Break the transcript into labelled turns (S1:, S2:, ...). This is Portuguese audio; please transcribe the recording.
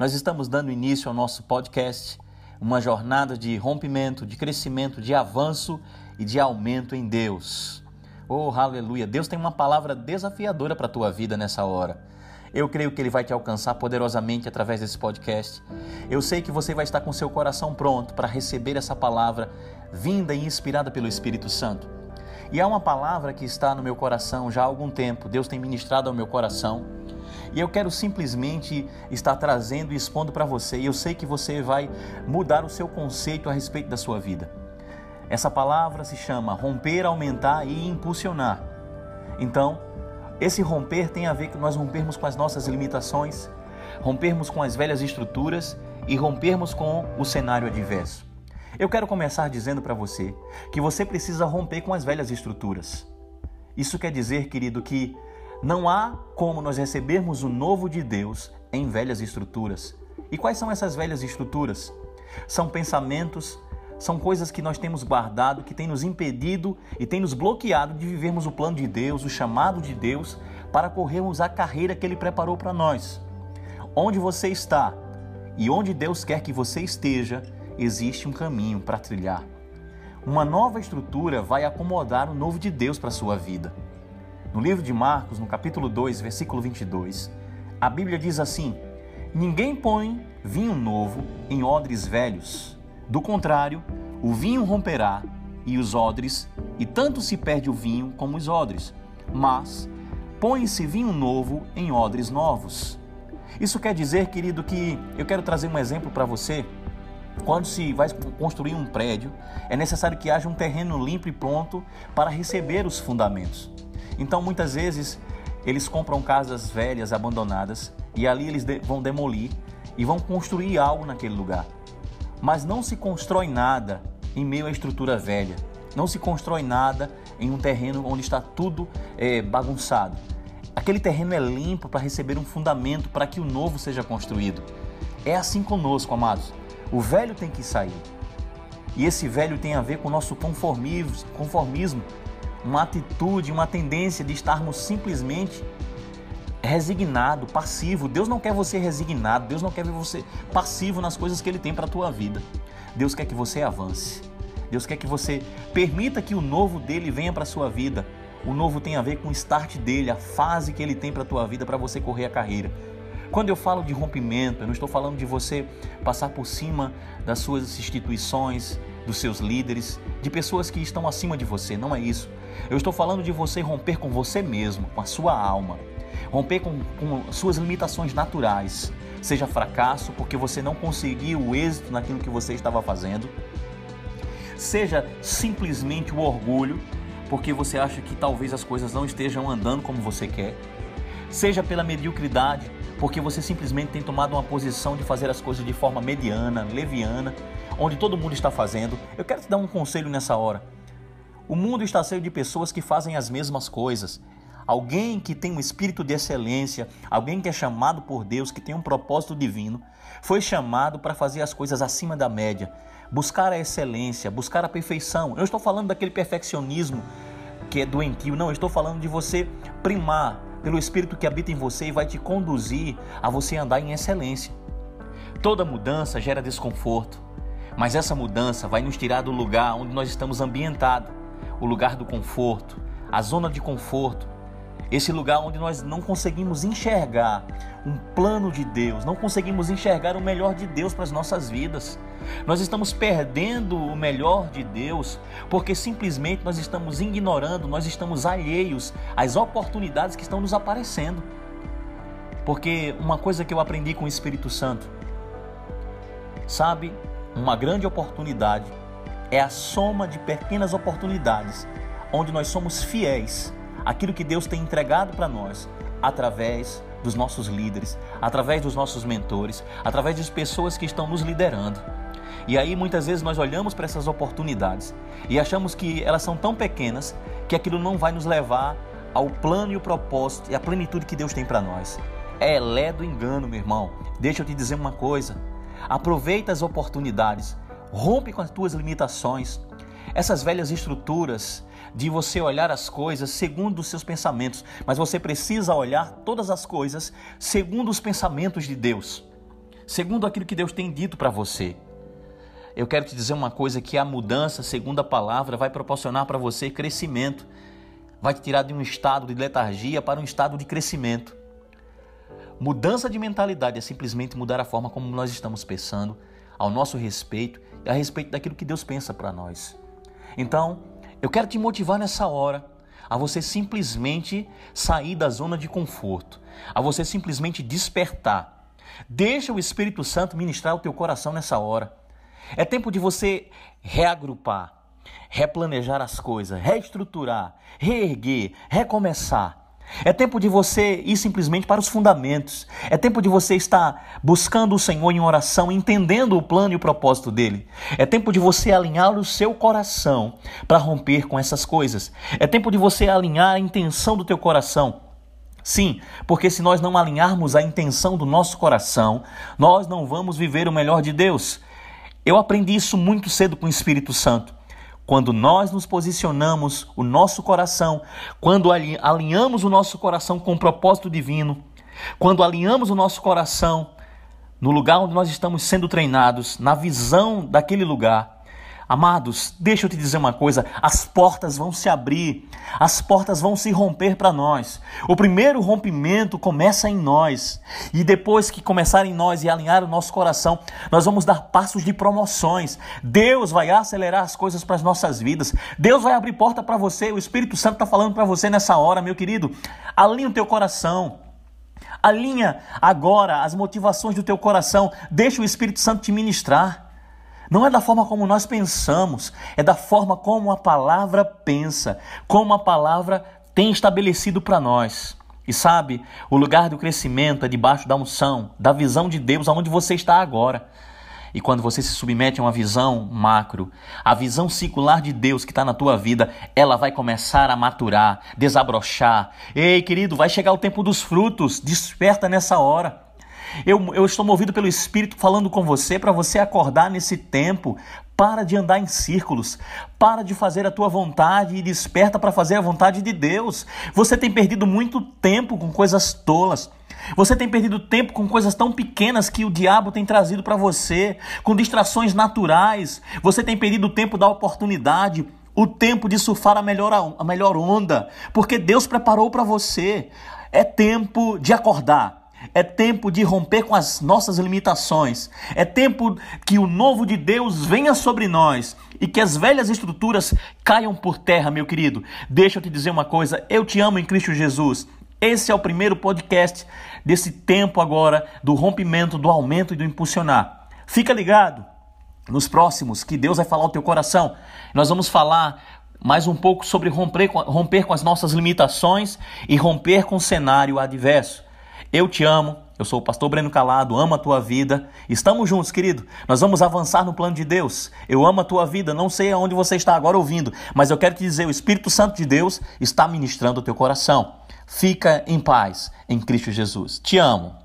S1: Nós estamos dando início ao nosso podcast, uma jornada de rompimento, de crescimento, de avanço e de aumento em Deus. Oh, aleluia! Deus tem uma palavra desafiadora para a tua vida nessa hora. Eu creio que ele vai te alcançar poderosamente através desse podcast. Eu sei que você vai estar com seu coração pronto para receber essa palavra vinda e inspirada pelo Espírito Santo. E há uma palavra que está no meu coração já há algum tempo, Deus tem ministrado ao meu coração. E eu quero simplesmente estar trazendo e expondo para você. E eu sei que você vai mudar o seu conceito a respeito da sua vida. Essa palavra se chama romper, aumentar e impulsionar. Então, esse romper tem a ver com nós rompermos com as nossas limitações, rompermos com as velhas estruturas e rompermos com o cenário adverso. Eu quero começar dizendo para você que você precisa romper com as velhas estruturas. Isso quer dizer, querido, que não há como nós recebermos o novo de Deus em velhas estruturas. E quais são essas velhas estruturas? São pensamentos, são coisas que nós temos guardado, que tem nos impedido e tem nos bloqueado de vivermos o plano de Deus, o chamado de Deus, para corrermos a carreira que Ele preparou para nós. Onde você está e onde Deus quer que você esteja, existe um caminho para trilhar. Uma nova estrutura vai acomodar o novo de Deus para a sua vida. No livro de Marcos, no capítulo 2, versículo 22, a Bíblia diz assim: Ninguém põe vinho novo em odres velhos do contrário, o vinho romperá e os odres, e tanto se perde o vinho como os odres. Mas põe-se vinho novo em odres novos. Isso quer dizer, querido, que eu quero trazer um exemplo para você. Quando se vai construir um prédio, é necessário que haja um terreno limpo e pronto para receber os fundamentos. Então, muitas vezes, eles compram casas velhas, abandonadas, e ali eles vão demolir e vão construir algo naquele lugar. Mas não se constrói nada em meio à estrutura velha. Não se constrói nada em um terreno onde está tudo é, bagunçado. Aquele terreno é limpo para receber um fundamento para que o novo seja construído. É assim conosco, amados. O velho tem que sair. E esse velho tem a ver com o nosso conformismo, conformismo uma atitude, uma tendência de estarmos simplesmente resignado, passivo. Deus não quer você resignado, Deus não quer ver você passivo nas coisas que Ele tem para a tua vida. Deus quer que você avance. Deus quer que você permita que o novo dele venha para a sua vida. O novo tem a ver com o start dele, a fase que ele tem para a tua vida para você correr a carreira. Quando eu falo de rompimento, eu não estou falando de você passar por cima das suas instituições, dos seus líderes, de pessoas que estão acima de você, não é isso. Eu estou falando de você romper com você mesmo, com a sua alma. Romper com, com suas limitações naturais, seja fracasso porque você não conseguiu o êxito naquilo que você estava fazendo, seja simplesmente o orgulho porque você acha que talvez as coisas não estejam andando como você quer, seja pela mediocridade porque você simplesmente tem tomado uma posição de fazer as coisas de forma mediana, leviana, onde todo mundo está fazendo. Eu quero te dar um conselho nessa hora. O mundo está cheio de pessoas que fazem as mesmas coisas, alguém que tem um espírito de excelência, alguém que é chamado por Deus, que tem um propósito divino, foi chamado para fazer as coisas acima da média, buscar a excelência, buscar a perfeição. Eu estou falando daquele perfeccionismo que é doentio, não, eu estou falando de você primar pelo espírito que habita em você e vai te conduzir a você andar em excelência. Toda mudança gera desconforto, mas essa mudança vai nos tirar do lugar onde nós estamos ambientados, o lugar do conforto, a zona de conforto, esse lugar onde nós não conseguimos enxergar um plano de Deus, não conseguimos enxergar o melhor de Deus para as nossas vidas. Nós estamos perdendo o melhor de Deus porque simplesmente nós estamos ignorando, nós estamos alheios às oportunidades que estão nos aparecendo. Porque uma coisa que eu aprendi com o Espírito Santo, sabe, uma grande oportunidade é a soma de pequenas oportunidades onde nós somos fiéis aquilo que Deus tem entregado para nós através dos nossos líderes, através dos nossos mentores, através das pessoas que estão nos liderando. E aí muitas vezes nós olhamos para essas oportunidades e achamos que elas são tão pequenas que aquilo não vai nos levar ao plano e o propósito e a plenitude que Deus tem para nós. É lé do engano, meu irmão. Deixa eu te dizer uma coisa. Aproveita as oportunidades, rompe com as tuas limitações. Essas velhas estruturas de você olhar as coisas segundo os seus pensamentos, mas você precisa olhar todas as coisas segundo os pensamentos de Deus. segundo aquilo que Deus tem dito para você. Eu quero te dizer uma coisa que a mudança, segundo a palavra, vai proporcionar para você crescimento. Vai te tirar de um estado de letargia para um estado de crescimento. Mudança de mentalidade é simplesmente mudar a forma como nós estamos pensando ao nosso respeito e a respeito daquilo que Deus pensa para nós. Então, eu quero te motivar nessa hora a você simplesmente sair da zona de conforto, a você simplesmente despertar. Deixa o Espírito Santo ministrar o teu coração nessa hora. É tempo de você reagrupar, replanejar as coisas, reestruturar, reerguer, recomeçar. É tempo de você ir simplesmente para os fundamentos. É tempo de você estar buscando o Senhor em oração, entendendo o plano e o propósito dele. É tempo de você alinhar o seu coração para romper com essas coisas. É tempo de você alinhar a intenção do teu coração. Sim, porque se nós não alinharmos a intenção do nosso coração, nós não vamos viver o melhor de Deus. Eu aprendi isso muito cedo com o Espírito Santo. Quando nós nos posicionamos o nosso coração, quando alinhamos o nosso coração com o propósito divino, quando alinhamos o nosso coração no lugar onde nós estamos sendo treinados, na visão daquele lugar, Amados, deixa eu te dizer uma coisa: as portas vão se abrir, as portas vão se romper para nós. O primeiro rompimento começa em nós, e depois que começar em nós e alinhar o nosso coração, nós vamos dar passos de promoções. Deus vai acelerar as coisas para as nossas vidas. Deus vai abrir porta para você. O Espírito Santo está falando para você nessa hora, meu querido. Alinha o teu coração. Alinha agora as motivações do teu coração. Deixa o Espírito Santo te ministrar. Não é da forma como nós pensamos, é da forma como a palavra pensa, como a palavra tem estabelecido para nós. E sabe, o lugar do crescimento é debaixo da unção, da visão de Deus aonde você está agora. E quando você se submete a uma visão macro, a visão circular de Deus que está na tua vida, ela vai começar a maturar, desabrochar. Ei, querido, vai chegar o tempo dos frutos, desperta nessa hora. Eu, eu estou movido pelo Espírito falando com você para você acordar nesse tempo. Para de andar em círculos. Para de fazer a tua vontade e desperta para fazer a vontade de Deus. Você tem perdido muito tempo com coisas tolas. Você tem perdido tempo com coisas tão pequenas que o diabo tem trazido para você, com distrações naturais. Você tem perdido o tempo da oportunidade, o tempo de surfar a melhor, a melhor onda, porque Deus preparou para você. É tempo de acordar. É tempo de romper com as nossas limitações. É tempo que o novo de Deus venha sobre nós e que as velhas estruturas caiam por terra, meu querido. Deixa eu te dizer uma coisa: eu te amo em Cristo Jesus. Esse é o primeiro podcast desse tempo agora do rompimento, do aumento e do impulsionar. Fica ligado nos próximos que Deus vai falar ao teu coração. Nós vamos falar mais um pouco sobre romper, romper com as nossas limitações e romper com o cenário adverso. Eu te amo, eu sou o pastor Breno Calado, amo a tua vida. Estamos juntos, querido. Nós vamos avançar no plano de Deus. Eu amo a tua vida, não sei aonde você está agora ouvindo, mas eu quero te dizer, o Espírito Santo de Deus está ministrando o teu coração. Fica em paz em Cristo Jesus. Te amo.